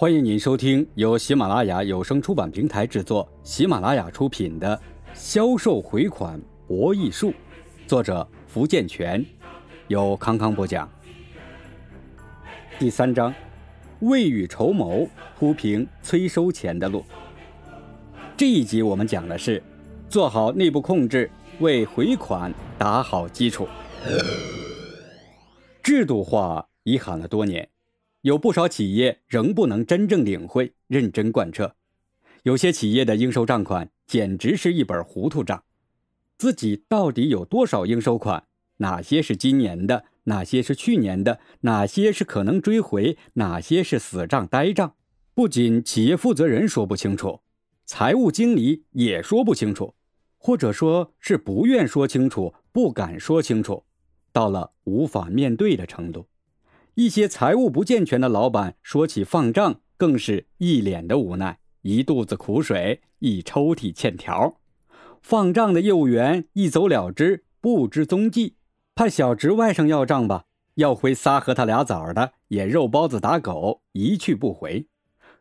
欢迎您收听由喜马拉雅有声出版平台制作、喜马拉雅出品的《销售回款博弈术》，作者福建泉，由康康播讲。第三章，未雨绸缪，铺平催收钱的路。这一集我们讲的是做好内部控制，为回款打好基础。制度化已喊了多年。有不少企业仍不能真正领会、认真贯彻，有些企业的应收账款简直是一本糊涂账。自己到底有多少应收款？哪些是今年的？哪些是去年的？哪些是可能追回？哪些是死账呆账？不仅企业负责人说不清楚，财务经理也说不清楚，或者说是不愿说清楚、不敢说清楚，到了无法面对的程度。一些财务不健全的老板说起放账，更是一脸的无奈，一肚子苦水，一抽屉欠条。放账的业务员一走了之，不知踪迹。派小侄外甥要账吧，要回仨和他俩枣的，也肉包子打狗，一去不回。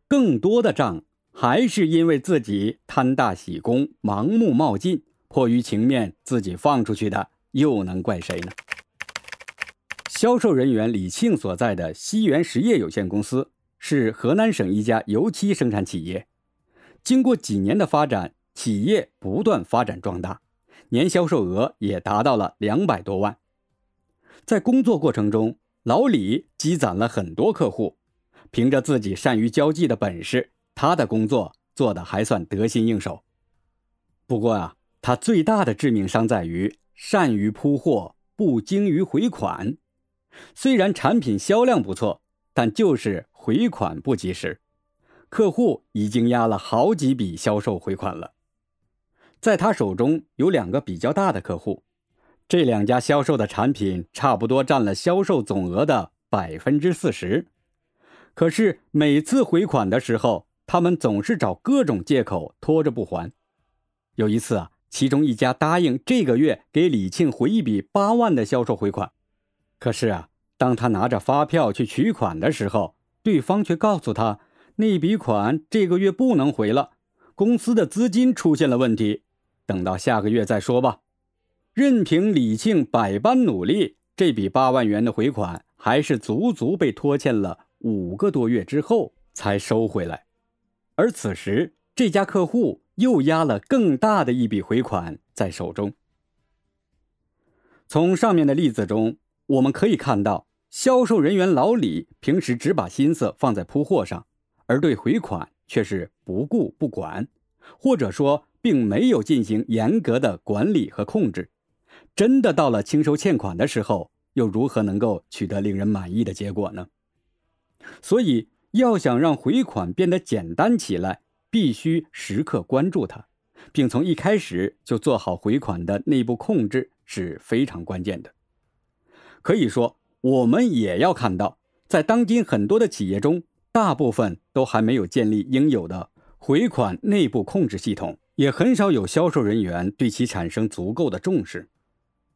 更多的账还是因为自己贪大喜功，盲目冒进，迫于情面自己放出去的，又能怪谁呢？销售人员李庆所在的西源实业有限公司是河南省一家油漆生产企业。经过几年的发展，企业不断发展壮大，年销售额也达到了两百多万。在工作过程中，老李积攒了很多客户，凭着自己善于交际的本事，他的工作做得还算得心应手。不过啊，他最大的致命伤在于善于铺货，不精于回款。虽然产品销量不错，但就是回款不及时，客户已经压了好几笔销售回款了。在他手中有两个比较大的客户，这两家销售的产品差不多占了销售总额的百分之四十，可是每次回款的时候，他们总是找各种借口拖着不还。有一次啊，其中一家答应这个月给李庆回一笔八万的销售回款。可是啊，当他拿着发票去取款的时候，对方却告诉他，那笔款这个月不能回了，公司的资金出现了问题，等到下个月再说吧。任凭李庆百般努力，这笔八万元的回款还是足足被拖欠了五个多月之后才收回来。而此时，这家客户又压了更大的一笔回款在手中。从上面的例子中。我们可以看到，销售人员老李平时只把心思放在铺货上，而对回款却是不顾不管，或者说并没有进行严格的管理和控制。真的到了清收欠款的时候，又如何能够取得令人满意的结果呢？所以，要想让回款变得简单起来，必须时刻关注它，并从一开始就做好回款的内部控制是非常关键的。可以说，我们也要看到，在当今很多的企业中，大部分都还没有建立应有的回款内部控制系统，也很少有销售人员对其产生足够的重视。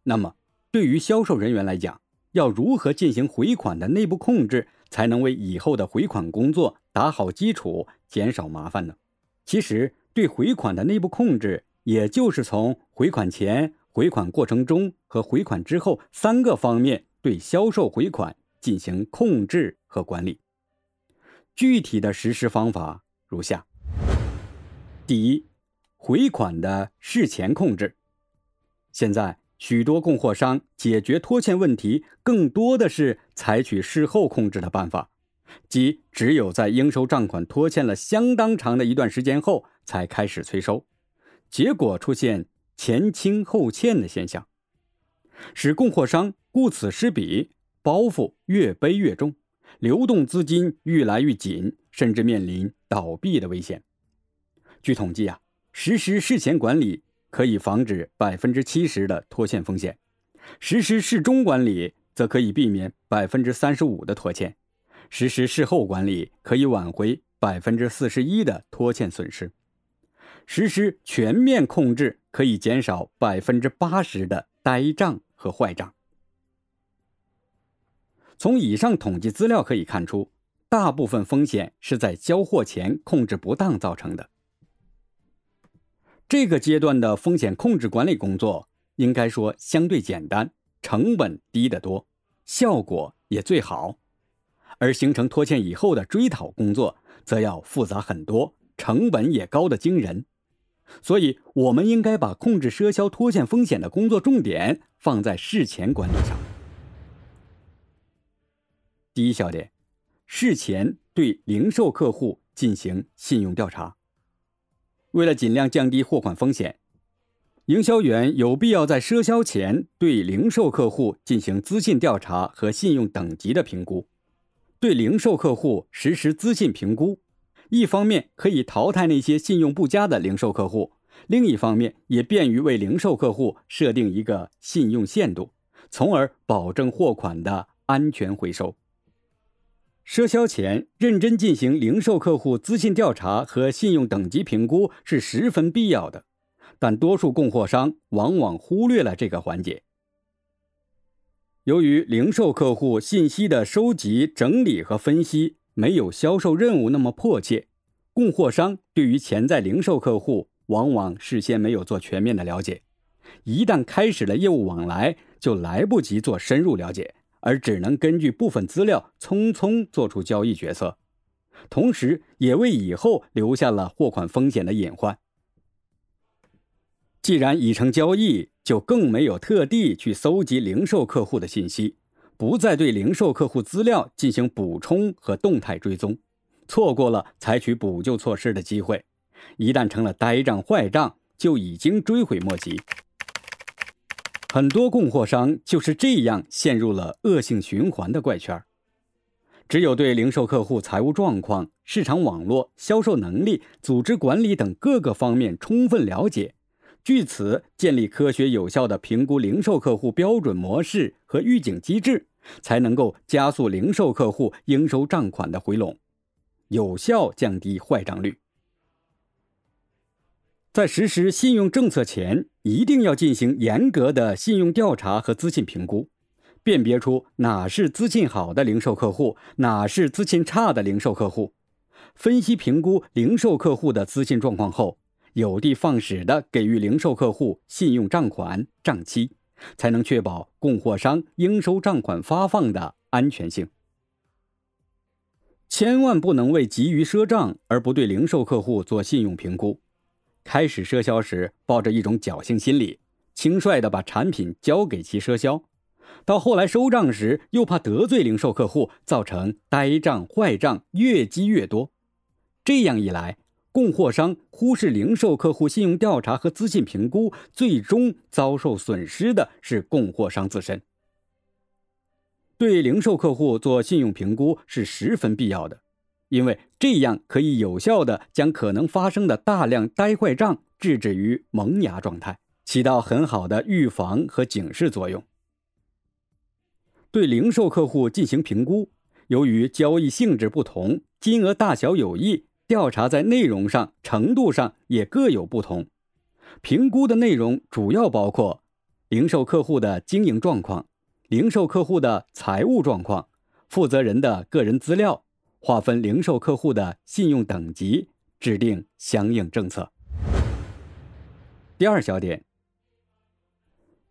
那么，对于销售人员来讲，要如何进行回款的内部控制，才能为以后的回款工作打好基础，减少麻烦呢？其实，对回款的内部控制，也就是从回款前。回款过程中和回款之后三个方面对销售回款进行控制和管理。具体的实施方法如下：第一，回款的事前控制。现在许多供货商解决拖欠问题，更多的是采取事后控制的办法，即只有在应收账款拖欠了相当长的一段时间后才开始催收，结果出现。前清后欠的现象，使供货商顾此失彼，包袱越背越重，流动资金愈来愈紧，甚至面临倒闭的危险。据统计啊，实施事前管理可以防止百分之七十的拖欠风险，实施事中管理则可以避免百分之三十五的拖欠，实施事后管理可以挽回百分之四十一的拖欠损失。实施全面控制，可以减少百分之八十的呆账和坏账。从以上统计资料可以看出，大部分风险是在交货前控制不当造成的。这个阶段的风险控制管理工作应该说相对简单，成本低得多，效果也最好。而形成拖欠以后的追讨工作，则要复杂很多，成本也高得惊人。所以，我们应该把控制赊销拖欠风险的工作重点放在事前管理上。第一小点，事前对零售客户进行信用调查。为了尽量降低货款风险，营销员有必要在赊销前对零售客户进行资信调查和信用等级的评估。对零售客户实施资信评估，一方面可以淘汰那些信用不佳的零售客户，另一方面也便于为零售客户设定一个信用限度，从而保证货款的安全回收。赊销前认真进行零售客户资信调查和信用等级评估是十分必要的，但多数供货商往往忽略了这个环节。由于零售客户信息的收集、整理和分析没有销售任务那么迫切，供货商对于潜在零售客户往往事先没有做全面的了解，一旦开始了业务往来，就来不及做深入了解。而只能根据部分资料匆匆做出交易决策，同时也为以后留下了货款风险的隐患。既然已成交易，就更没有特地去搜集零售客户的信息，不再对零售客户资料进行补充和动态追踪，错过了采取补救措施的机会，一旦成了呆账坏账，就已经追悔莫及。很多供货商就是这样陷入了恶性循环的怪圈只有对零售客户财务状况、市场网络、销售能力、组织管理等各个方面充分了解，据此建立科学有效的评估零售客户标准模式和预警机制，才能够加速零售客户应收账款的回笼，有效降低坏账率。在实施信用政策前，一定要进行严格的信用调查和资信评估，辨别出哪是资信好的零售客户，哪是资信差的零售客户。分析评估零售客户的资信状况后，有的放矢的给予零售客户信用账款账期，才能确保供货商应收账款发放的安全性。千万不能为急于赊账而不对零售客户做信用评估。开始赊销时，抱着一种侥幸心理，轻率地把产品交给其赊销；到后来收账时，又怕得罪零售客户，造成呆账坏账越积越多。这样一来，供货商忽视零售客户信用调查和资信评估，最终遭受损失的是供货商自身。对零售客户做信用评估是十分必要的。因为这样可以有效的将可能发生的大量呆坏账制止于萌芽状态，起到很好的预防和警示作用。对零售客户进行评估，由于交易性质不同，金额大小有异，调查在内容上、程度上也各有不同。评估的内容主要包括零售客户的经营状况、零售客户的财务状况、负责人的个人资料。划分零售客户的信用等级，制定相应政策。第二小点，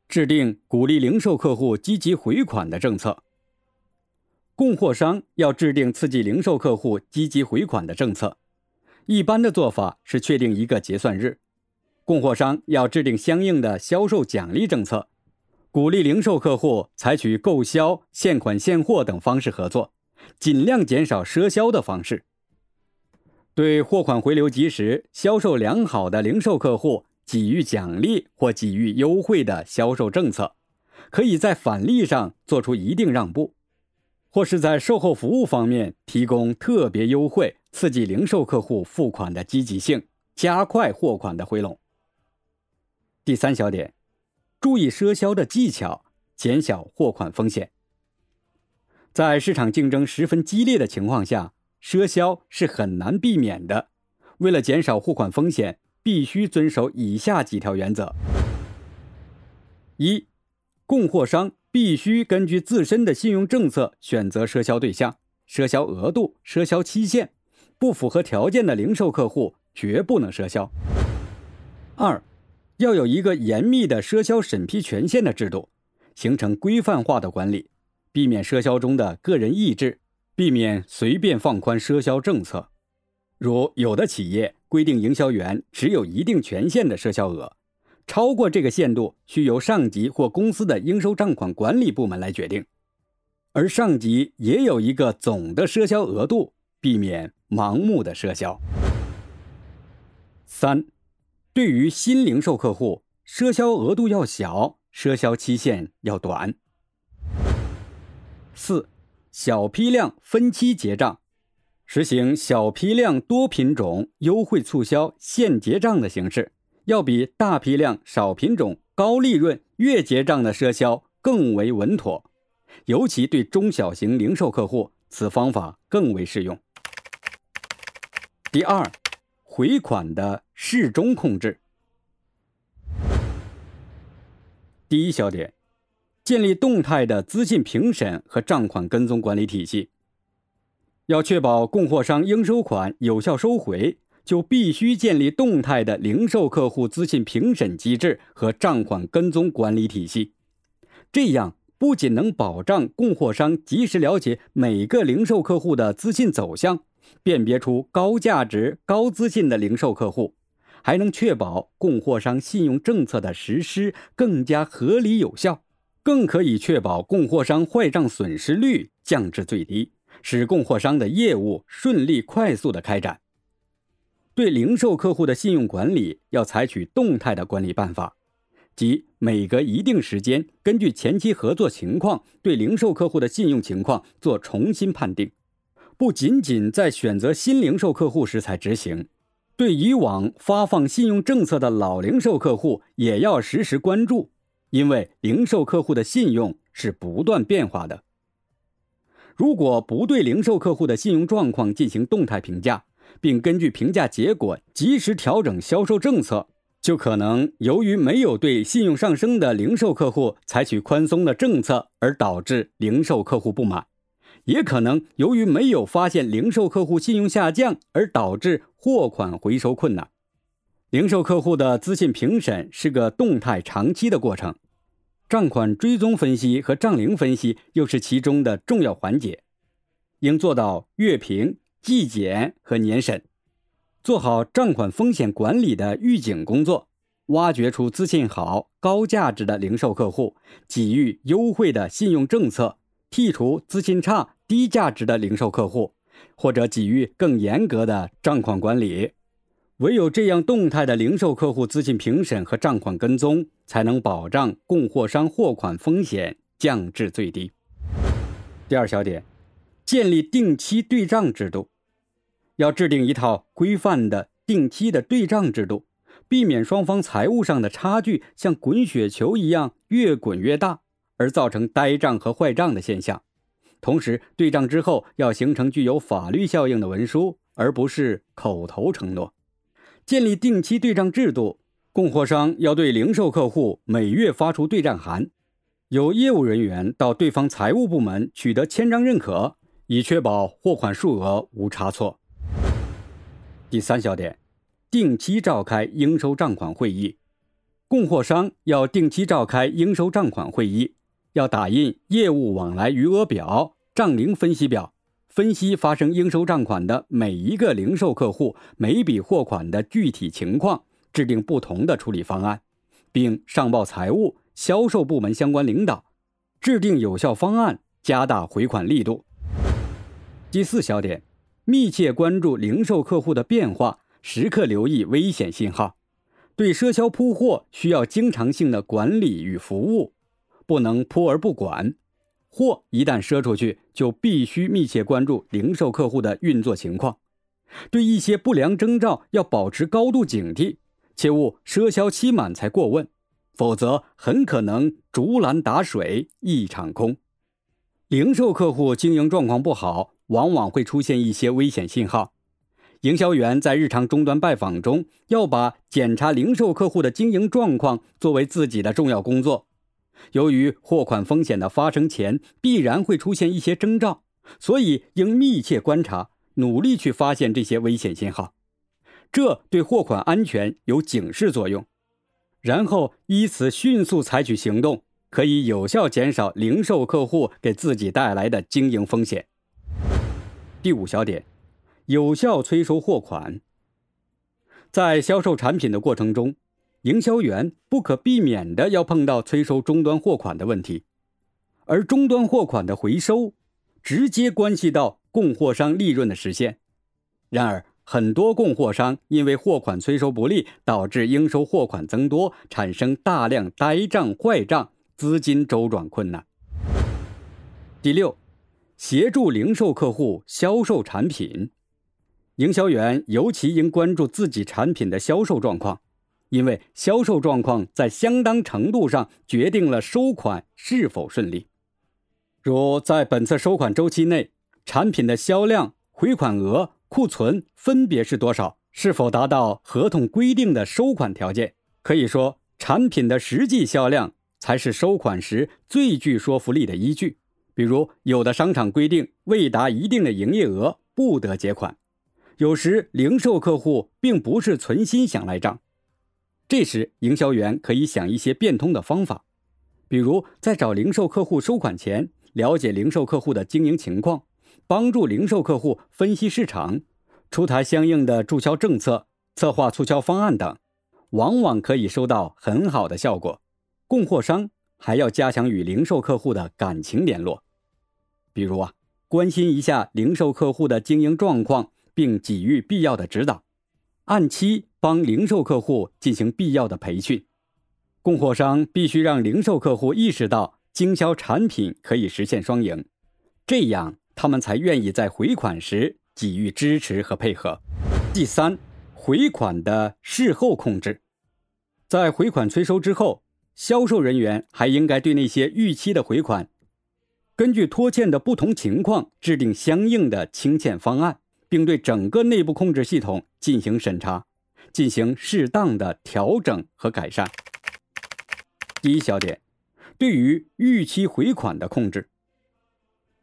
制定鼓励零售客户积极回款的政策。供货商要制定刺激零售客户积极回款的政策。一般的做法是确定一个结算日，供货商要制定相应的销售奖励政策，鼓励零售客户采取购销、现款现货等方式合作。尽量减少赊销的方式，对货款回流及时、销售良好的零售客户给予奖励或给予优惠的销售政策，可以在返利上做出一定让步，或是在售后服务方面提供特别优惠，刺激零售客户付款的积极性，加快货款的回笼。第三小点，注意赊销的技巧，减小货款风险。在市场竞争十分激烈的情况下，赊销是很难避免的。为了减少货款风险，必须遵守以下几条原则：一、供货商必须根据自身的信用政策选择赊销对象，赊销额度、赊销期限，不符合条件的零售客户绝不能赊销。二，要有一个严密的赊销审批权限的制度，形成规范化的管理，避免赊销中的个人意志，避免随便放宽赊销政策。如有的企业规定营销员只有一定权限的赊销额，超过这个限度需由上级或公司的应收账款管理部门来决定，而上级也有一个总的赊销额度，避免盲目的赊销。三，对于新零售客户，赊销额度要小，赊销期限要短。四，小批量分期结账。实行小批量多品种优惠促销现结账的形式，要比大批量少品种高利润月结账的赊销更为稳妥。尤其对中小型零售客户，此方法更为适用。第二，回款的适中控制。第一小点，建立动态的资信评审和账款跟踪管理体系。要确保供货商应收款有效收回，就必须建立动态的零售客户资信评审机制和账款跟踪管理体系。这样不仅能保障供货商及时了解每个零售客户的资信走向，辨别出高价值、高资信的零售客户，还能确保供货商信用政策的实施更加合理有效，更可以确保供货商坏账损失率降至最低。使供货商的业务顺利快速的开展。对零售客户的信用管理要采取动态的管理办法，即每隔一定时间，根据前期合作情况，对零售客户的信用情况做重新判定。不仅仅在选择新零售客户时才执行，对以往发放信用政策的老零售客户也要实时关注，因为零售客户的信用是不断变化的。如果不对零售客户的信用状况进行动态评价，并根据评价结果及时调整销售政策，就可能由于没有对信用上升的零售客户采取宽松的政策而导致零售客户不满，也可能由于没有发现零售客户信用下降而导致货款回收困难。零售客户的资信评审是个动态长期的过程。账款追踪分析和账龄分析又是其中的重要环节，应做到月评、季检和年审，做好账款风险管理的预警工作，挖掘出资信好、高价值的零售客户，给予优惠的信用政策，剔除资信差、低价值的零售客户，或者给予更严格的账款管理。唯有这样动态的零售客户资信评审和账款跟踪，才能保障供货商货款风险降至最低。第二小点，建立定期对账制度，要制定一套规范的定期的对账制度，避免双方财务上的差距像滚雪球一样越滚越大，而造成呆账和坏账的现象。同时，对账之后要形成具有法律效应的文书，而不是口头承诺。建立定期对账制度，供货商要对零售客户每月发出对账函，由业务人员到对方财务部门取得签章认可，以确保货款数额无差错。第三小点，定期召开应收账款会议，供货商要定期召开应收账款会议，要打印业务往来余额表、账龄分析表。分析发生应收账款的每一个零售客户每笔货款的具体情况，制定不同的处理方案，并上报财务、销售部门相关领导，制定有效方案，加大回款力度。第四小点，密切关注零售客户的变化，时刻留意危险信号，对赊销铺货需要经常性的管理与服务，不能铺而不管。货一旦赊出去，就必须密切关注零售客户的运作情况，对一些不良征兆要保持高度警惕，切勿赊销期满才过问，否则很可能竹篮打水一场空。零售客户经营状况不好，往往会出现一些危险信号，营销员在日常终端拜访中要把检查零售客户的经营状况作为自己的重要工作。由于货款风险的发生前必然会出现一些征兆，所以应密切观察，努力去发现这些危险信号，这对货款安全有警示作用。然后依此迅速采取行动，可以有效减少零售客户给自己带来的经营风险。第五小点，有效催收货款。在销售产品的过程中，营销员不可避免的要碰到催收终端货款的问题，而终端货款的回收，直接关系到供货商利润的实现。然而，很多供货商因为货款催收不利，导致应收货款增多，产生大量呆账坏账，资金周转困难。第六，协助零售客户销售产品，营销员尤其应关注自己产品的销售状况，因为销售状况在相当程度上决定了收款是否顺利。如在本次收款周期内，产品的销量、回款额。库存分别是多少？是否达到合同规定的收款条件？可以说，产品的实际销量才是收款时最具说服力的依据。比如，有的商场规定未达一定的营业额不得结款，有时零售客户并不是存心想赖账，这时营销员可以想一些变通的方法，比如在找零售客户收款前，了解零售客户的经营情况。帮助零售客户分析市场，出台相应的注销政策、策划促销方案等，往往可以收到很好的效果。供货商还要加强与零售客户的感情联络，比如啊，关心一下零售客户的经营状况，并给予必要的指导，按期帮零售客户进行必要的培训。供货商必须让零售客户意识到经销产品可以实现双赢，这样。他们才愿意在回款时给予支持和配合。第三，回款的事后控制，在回款催收之后，销售人员还应该对那些逾期的回款，根据拖欠的不同情况制定相应的清欠方案，并对整个内部控制系统进行审查，进行适当的调整和改善。第一小点，对于逾期回款的控制。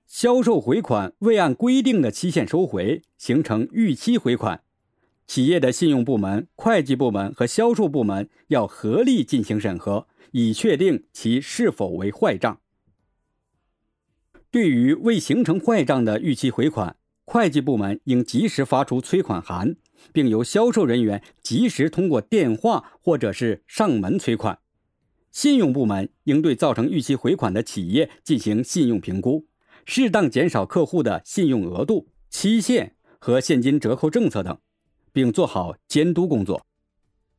销售回款未按规定的期限收回，形成逾期回款，企业的信用部门、会计部门和销售部门要合力进行审核，以确定其是否为坏账。对于未形成坏账的逾期回款，会计部门应及时发出催款函，并由销售人员及时通过电话或者是上门催款。信用部门应对造成逾期回款的企业进行信用评估。适当减少客户的信用额度、期限和现金折扣政策等，并做好监督工作。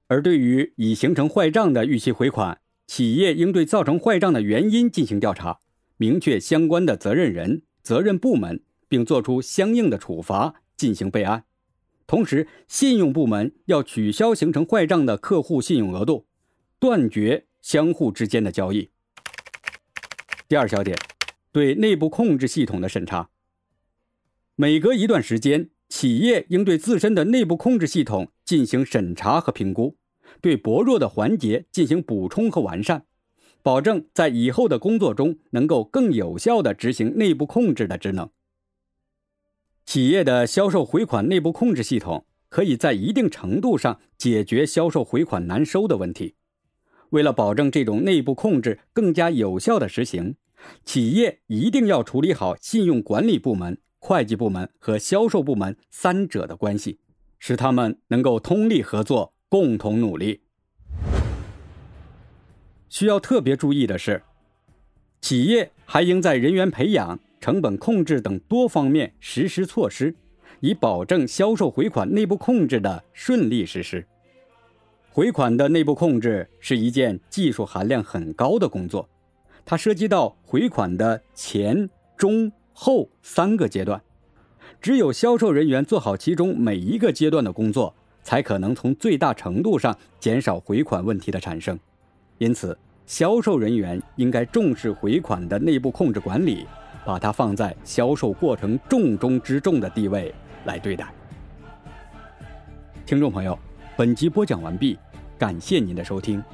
而对于已形成坏账的逾期回款，企业应对造成坏账的原因进行调查，明确相关的责任人、责任部门，并作出相应的处罚，进行备案。同时，信用部门要取消形成坏账的客户信用额度，断绝相互之间的交易。第二小点。对内部控制系统的审查，每隔一段时间，企业应对自身的内部控制系统进行审查和评估，对薄弱的环节进行补充和完善，保证在以后的工作中能够更有效地执行内部控制的职能。企业的销售回款内部控制系统可以在一定程度上解决销售回款难收的问题。为了保证这种内部控制更加有效的实行。企业一定要处理好信用管理部门、会计部门和销售部门三者的关系，使他们能够通力合作，共同努力。需要特别注意的是，企业还应在人员培养、成本控制等多方面实施措施，以保证销售回款内部控制的顺利实施。回款的内部控制是一件技术含量很高的工作。它涉及到回款的前、中、后三个阶段，只有销售人员做好其中每一个阶段的工作，才可能从最大程度上减少回款问题的产生。因此，销售人员应该重视回款的内部控制管理，把它放在销售过程重中之重的地位来对待。听众朋友，本集播讲完毕，感谢您的收听。